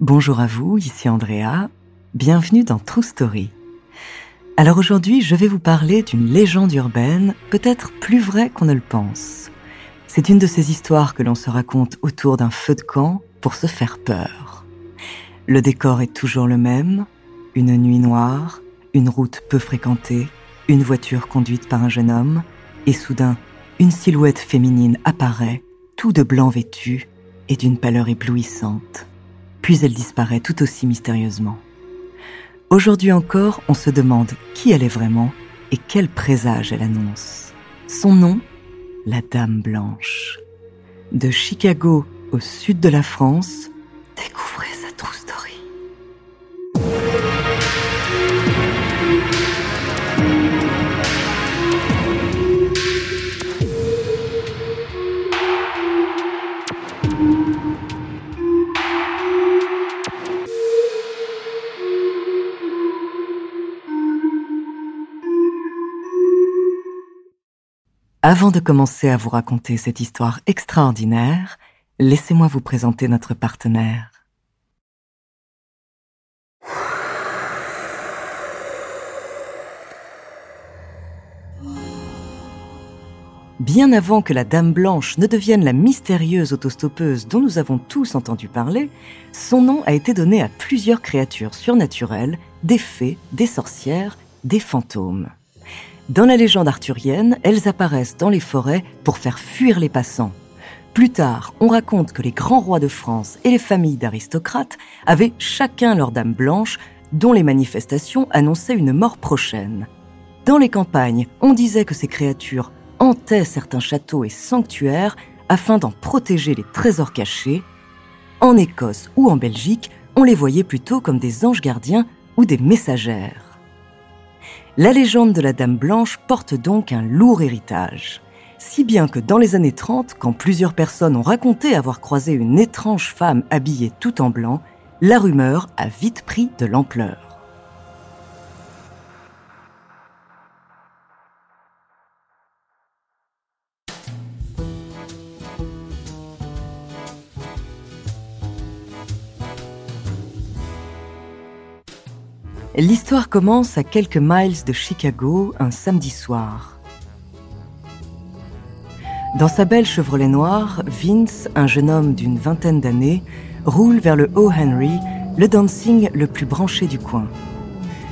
Bonjour à vous, ici Andrea. Bienvenue dans True Story. Alors aujourd'hui, je vais vous parler d'une légende urbaine, peut-être plus vraie qu'on ne le pense. C'est une de ces histoires que l'on se raconte autour d'un feu de camp pour se faire peur. Le décor est toujours le même, une nuit noire, une route peu fréquentée, une voiture conduite par un jeune homme, et soudain, une silhouette féminine apparaît, tout de blanc vêtu et d'une pâleur éblouissante. Puis elle disparaît tout aussi mystérieusement. Aujourd'hui encore, on se demande qui elle est vraiment et quel présage elle annonce. Son nom La Dame Blanche. De Chicago au sud de la France, découvrez Avant de commencer à vous raconter cette histoire extraordinaire, laissez-moi vous présenter notre partenaire. Bien avant que la Dame Blanche ne devienne la mystérieuse autostoppeuse dont nous avons tous entendu parler, son nom a été donné à plusieurs créatures surnaturelles, des fées, des sorcières, des fantômes. Dans la légende arthurienne, elles apparaissent dans les forêts pour faire fuir les passants. Plus tard, on raconte que les grands rois de France et les familles d'aristocrates avaient chacun leur dame blanche dont les manifestations annonçaient une mort prochaine. Dans les campagnes, on disait que ces créatures hantaient certains châteaux et sanctuaires afin d'en protéger les trésors cachés. En Écosse ou en Belgique, on les voyait plutôt comme des anges gardiens ou des messagères. La légende de la Dame Blanche porte donc un lourd héritage. Si bien que dans les années 30, quand plusieurs personnes ont raconté avoir croisé une étrange femme habillée tout en blanc, la rumeur a vite pris de l'ampleur. L'histoire commence à quelques miles de Chicago un samedi soir. Dans sa belle Chevrolet noire, Vince, un jeune homme d'une vingtaine d'années, roule vers le O. Henry, le dancing le plus branché du coin.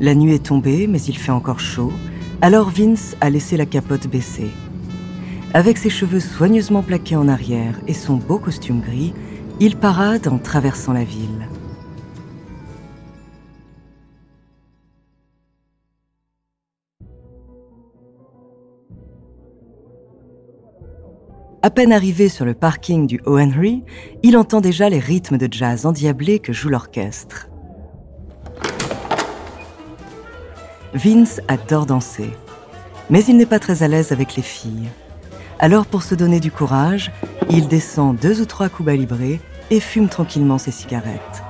La nuit est tombée, mais il fait encore chaud, alors Vince a laissé la capote baissée. Avec ses cheveux soigneusement plaqués en arrière et son beau costume gris, il parade en traversant la ville. À peine arrivé sur le parking du O. Henry, il entend déjà les rythmes de jazz endiablés que joue l'orchestre. Vince adore danser, mais il n'est pas très à l'aise avec les filles. Alors pour se donner du courage, il descend deux ou trois coups librés et fume tranquillement ses cigarettes.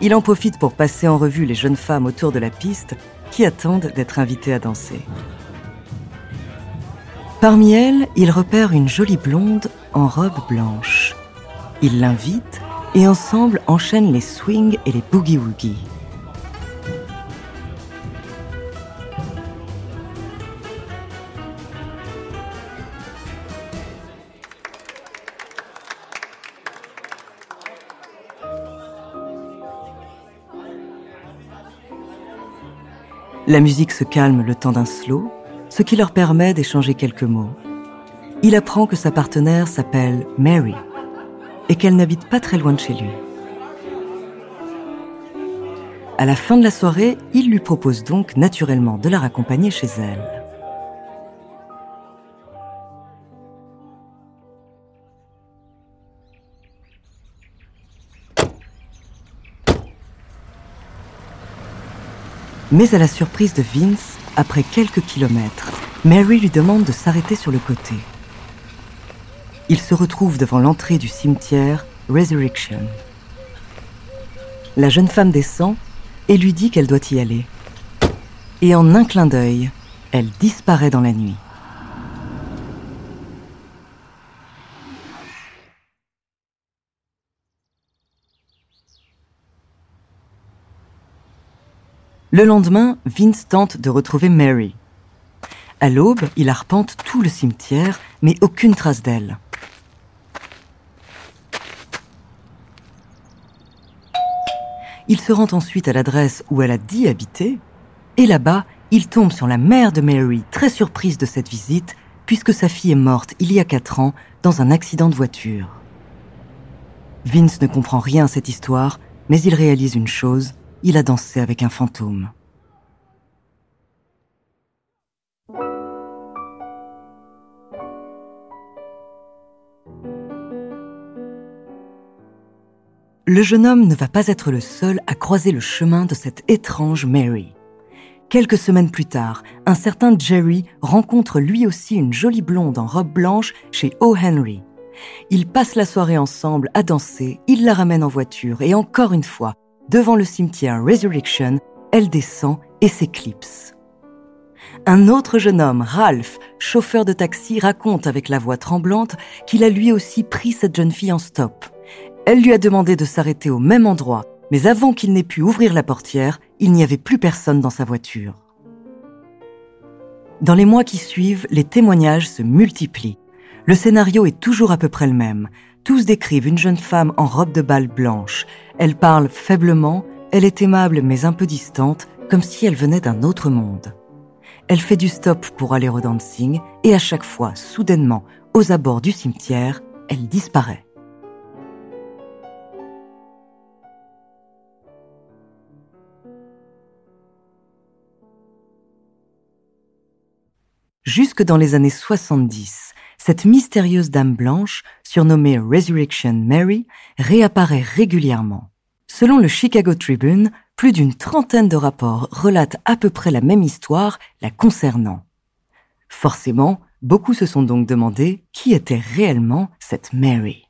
Il en profite pour passer en revue les jeunes femmes autour de la piste qui attendent d'être invitées à danser. Parmi elles, il repère une jolie blonde en robe blanche. Il l'invite et ensemble enchaînent les swings et les boogie-woogie. La musique se calme le temps d'un slow ce qui leur permet d'échanger quelques mots. Il apprend que sa partenaire s'appelle Mary et qu'elle n'habite pas très loin de chez lui. À la fin de la soirée, il lui propose donc naturellement de la raccompagner chez elle. Mais à la surprise de Vince, après quelques kilomètres, Mary lui demande de s'arrêter sur le côté. Il se retrouve devant l'entrée du cimetière Resurrection. La jeune femme descend et lui dit qu'elle doit y aller. Et en un clin d'œil, elle disparaît dans la nuit. Le lendemain, Vince tente de retrouver Mary. À l'aube, il arpente tout le cimetière, mais aucune trace d'elle. Il se rend ensuite à l'adresse où elle a dit habiter, et là-bas, il tombe sur la mère de Mary, très surprise de cette visite, puisque sa fille est morte il y a quatre ans dans un accident de voiture. Vince ne comprend rien à cette histoire, mais il réalise une chose, il a dansé avec un fantôme. Le jeune homme ne va pas être le seul à croiser le chemin de cette étrange Mary. Quelques semaines plus tard, un certain Jerry rencontre lui aussi une jolie blonde en robe blanche chez O. Henry. Ils passent la soirée ensemble à danser, il la ramène en voiture et encore une fois, devant le cimetière Resurrection, elle descend et s'éclipse. Un autre jeune homme, Ralph, chauffeur de taxi, raconte avec la voix tremblante qu'il a lui aussi pris cette jeune fille en stop. Elle lui a demandé de s'arrêter au même endroit, mais avant qu'il n'ait pu ouvrir la portière, il n'y avait plus personne dans sa voiture. Dans les mois qui suivent, les témoignages se multiplient. Le scénario est toujours à peu près le même. Tous décrivent une jeune femme en robe de bal blanche. Elle parle faiblement, elle est aimable mais un peu distante, comme si elle venait d'un autre monde. Elle fait du stop pour aller au dancing et à chaque fois, soudainement, aux abords du cimetière, elle disparaît. Jusque dans les années 70, cette mystérieuse dame blanche, surnommée Resurrection Mary, réapparaît régulièrement. Selon le Chicago Tribune, plus d'une trentaine de rapports relatent à peu près la même histoire la concernant. Forcément, beaucoup se sont donc demandé qui était réellement cette Mary.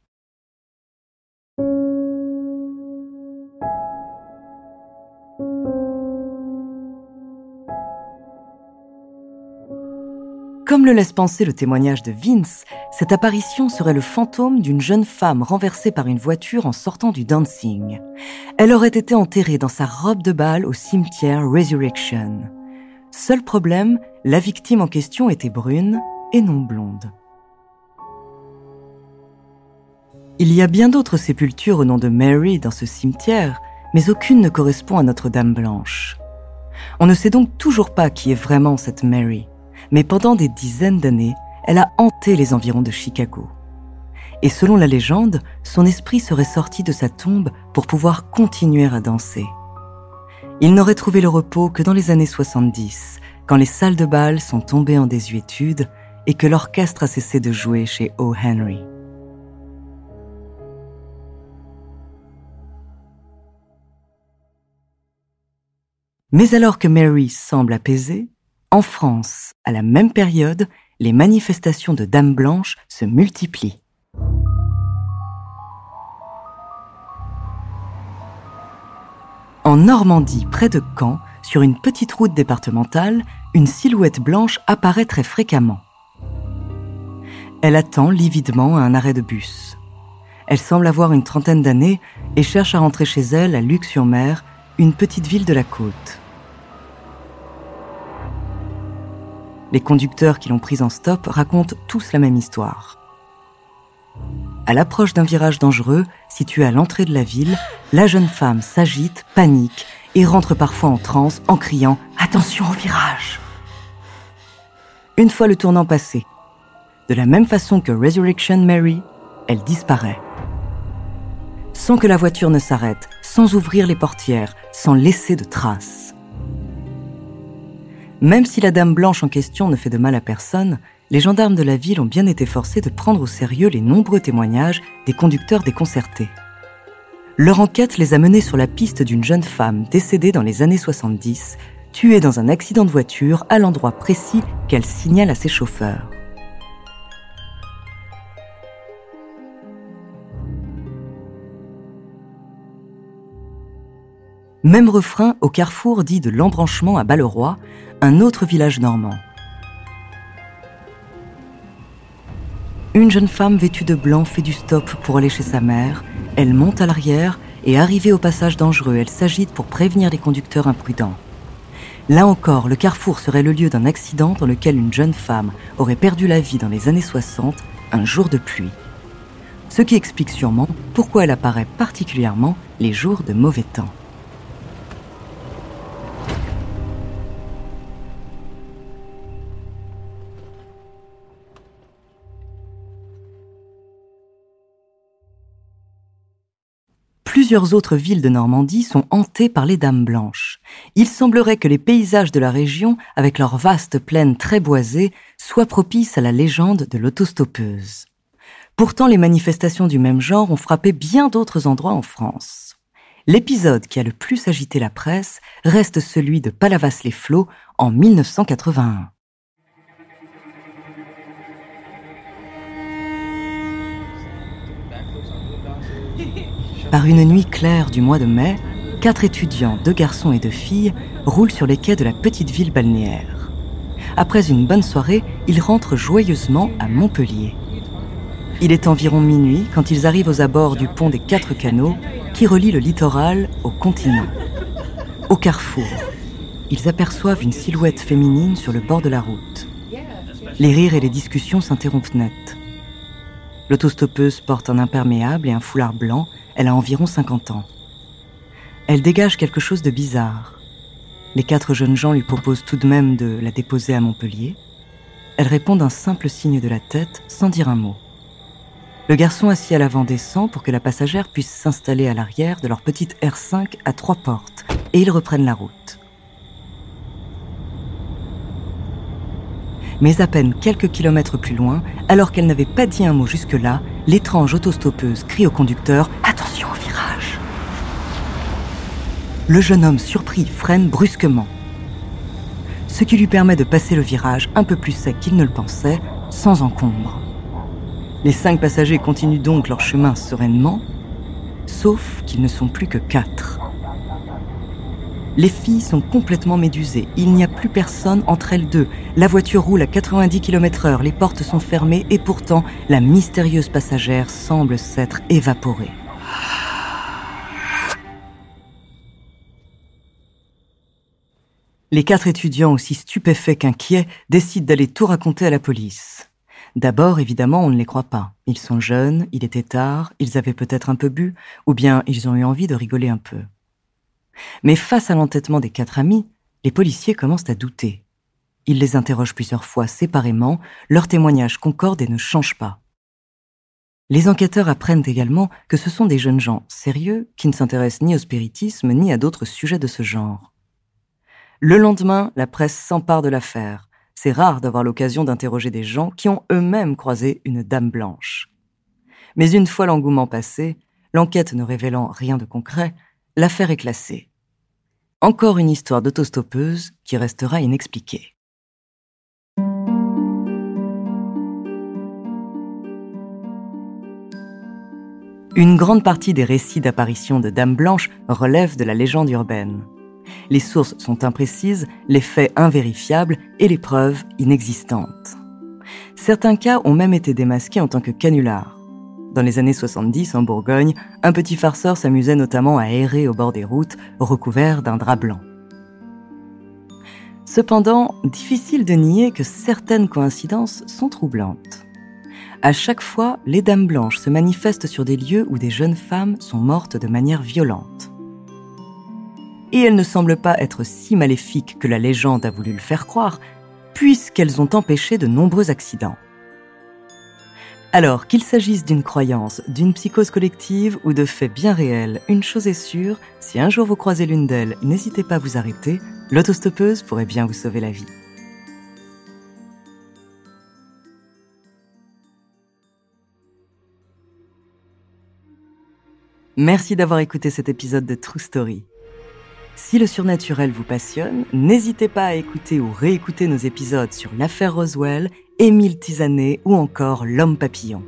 Laisse penser le témoignage de Vince, cette apparition serait le fantôme d'une jeune femme renversée par une voiture en sortant du dancing. Elle aurait été enterrée dans sa robe de bal au cimetière Resurrection. Seul problème, la victime en question était brune et non blonde. Il y a bien d'autres sépultures au nom de Mary dans ce cimetière, mais aucune ne correspond à Notre-Dame blanche. On ne sait donc toujours pas qui est vraiment cette Mary mais pendant des dizaines d'années, elle a hanté les environs de Chicago. Et selon la légende, son esprit serait sorti de sa tombe pour pouvoir continuer à danser. Il n'aurait trouvé le repos que dans les années 70, quand les salles de bal sont tombées en désuétude et que l'orchestre a cessé de jouer chez O. Henry. Mais alors que Mary semble apaisée, en France, à la même période, les manifestations de Dames Blanches se multiplient. En Normandie, près de Caen, sur une petite route départementale, une silhouette blanche apparaît très fréquemment. Elle attend lividement un arrêt de bus. Elle semble avoir une trentaine d'années et cherche à rentrer chez elle à Luc-sur-Mer, une petite ville de la côte. Les conducteurs qui l'ont prise en stop racontent tous la même histoire. À l'approche d'un virage dangereux, situé à l'entrée de la ville, la jeune femme s'agite, panique et rentre parfois en transe en criant ⁇ Attention au virage !⁇ Une fois le tournant passé, de la même façon que Resurrection Mary, elle disparaît. Sans que la voiture ne s'arrête, sans ouvrir les portières, sans laisser de traces. Même si la dame blanche en question ne fait de mal à personne, les gendarmes de la ville ont bien été forcés de prendre au sérieux les nombreux témoignages des conducteurs déconcertés. Leur enquête les a menés sur la piste d'une jeune femme décédée dans les années 70, tuée dans un accident de voiture à l'endroit précis qu'elle signale à ses chauffeurs. Même refrain au carrefour dit de l'embranchement à Balleroy, un autre village normand. Une jeune femme vêtue de blanc fait du stop pour aller chez sa mère. Elle monte à l'arrière et arrivée au passage dangereux, elle s'agite pour prévenir les conducteurs imprudents. Là encore, le carrefour serait le lieu d'un accident dans lequel une jeune femme aurait perdu la vie dans les années 60, un jour de pluie. Ce qui explique sûrement pourquoi elle apparaît particulièrement les jours de mauvais temps. Plusieurs autres villes de Normandie sont hantées par les Dames Blanches. Il semblerait que les paysages de la région, avec leurs vastes plaines très boisées, soient propices à la légende de l'autostoppeuse. Pourtant, les manifestations du même genre ont frappé bien d'autres endroits en France. L'épisode qui a le plus agité la presse reste celui de Palavas-les-Flots en 1981. Par une nuit claire du mois de mai, quatre étudiants, deux garçons et deux filles, roulent sur les quais de la petite ville balnéaire. Après une bonne soirée, ils rentrent joyeusement à Montpellier. Il est environ minuit quand ils arrivent aux abords du pont des quatre canaux qui relie le littoral au continent. Au carrefour, ils aperçoivent une silhouette féminine sur le bord de la route. Les rires et les discussions s'interrompent net. L'autostoppeuse porte un imperméable et un foulard blanc elle a environ 50 ans. Elle dégage quelque chose de bizarre. Les quatre jeunes gens lui proposent tout de même de la déposer à Montpellier. Elle répond d'un simple signe de la tête sans dire un mot. Le garçon assis à l'avant descend pour que la passagère puisse s'installer à l'arrière de leur petite R5 à trois portes et ils reprennent la route. Mais à peine quelques kilomètres plus loin, alors qu'elle n'avait pas dit un mot jusque-là, l'étrange autostoppeuse crie au conducteur Attention au virage Le jeune homme surpris freine brusquement. Ce qui lui permet de passer le virage un peu plus sec qu'il ne le pensait, sans encombre. Les cinq passagers continuent donc leur chemin sereinement, sauf qu'ils ne sont plus que quatre. Les filles sont complètement médusées. Il n'y a plus personne entre elles deux. La voiture roule à 90 km heure, les portes sont fermées et pourtant la mystérieuse passagère semble s'être évaporée. Les quatre étudiants, aussi stupéfaits qu'inquiets, décident d'aller tout raconter à la police. D'abord, évidemment, on ne les croit pas. Ils sont jeunes, il était tard, ils avaient peut-être un peu bu, ou bien ils ont eu envie de rigoler un peu. Mais face à l'entêtement des quatre amis, les policiers commencent à douter. Ils les interrogent plusieurs fois séparément, leurs témoignages concordent et ne changent pas. Les enquêteurs apprennent également que ce sont des jeunes gens sérieux qui ne s'intéressent ni au spiritisme ni à d'autres sujets de ce genre. Le lendemain, la presse s'empare de l'affaire. C'est rare d'avoir l'occasion d'interroger des gens qui ont eux-mêmes croisé une dame blanche. Mais une fois l'engouement passé, l'enquête ne révélant rien de concret, l'affaire est classée. Encore une histoire d'autostoppeuse qui restera inexpliquée. Une grande partie des récits d'apparition de Dames Blanches relèvent de la légende urbaine. Les sources sont imprécises, les faits invérifiables et les preuves inexistantes. Certains cas ont même été démasqués en tant que canulars. Dans les années 70, en Bourgogne, un petit farceur s'amusait notamment à errer au bord des routes, recouvert d'un drap blanc. Cependant, difficile de nier que certaines coïncidences sont troublantes. À chaque fois, les dames blanches se manifestent sur des lieux où des jeunes femmes sont mortes de manière violente. Et elles ne semblent pas être si maléfiques que la légende a voulu le faire croire, puisqu'elles ont empêché de nombreux accidents. Alors, qu'il s'agisse d'une croyance, d'une psychose collective ou de faits bien réels, une chose est sûre, si un jour vous croisez l'une d'elles, n'hésitez pas à vous arrêter, l'autostoppeuse pourrait bien vous sauver la vie. Merci d'avoir écouté cet épisode de True Story. Si le surnaturel vous passionne, n'hésitez pas à écouter ou réécouter nos épisodes sur l'affaire Roswell Émile Tisanet ou encore L'homme papillon.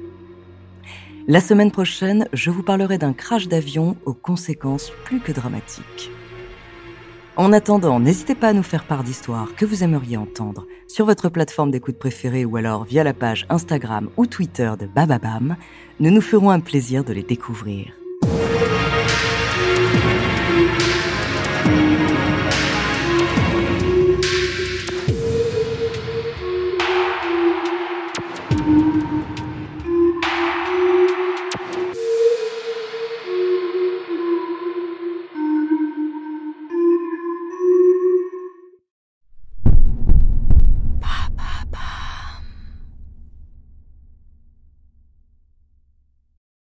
La semaine prochaine, je vous parlerai d'un crash d'avion aux conséquences plus que dramatiques. En attendant, n'hésitez pas à nous faire part d'histoires que vous aimeriez entendre sur votre plateforme d'écoute préférée ou alors via la page Instagram ou Twitter de Bababam. Nous nous ferons un plaisir de les découvrir.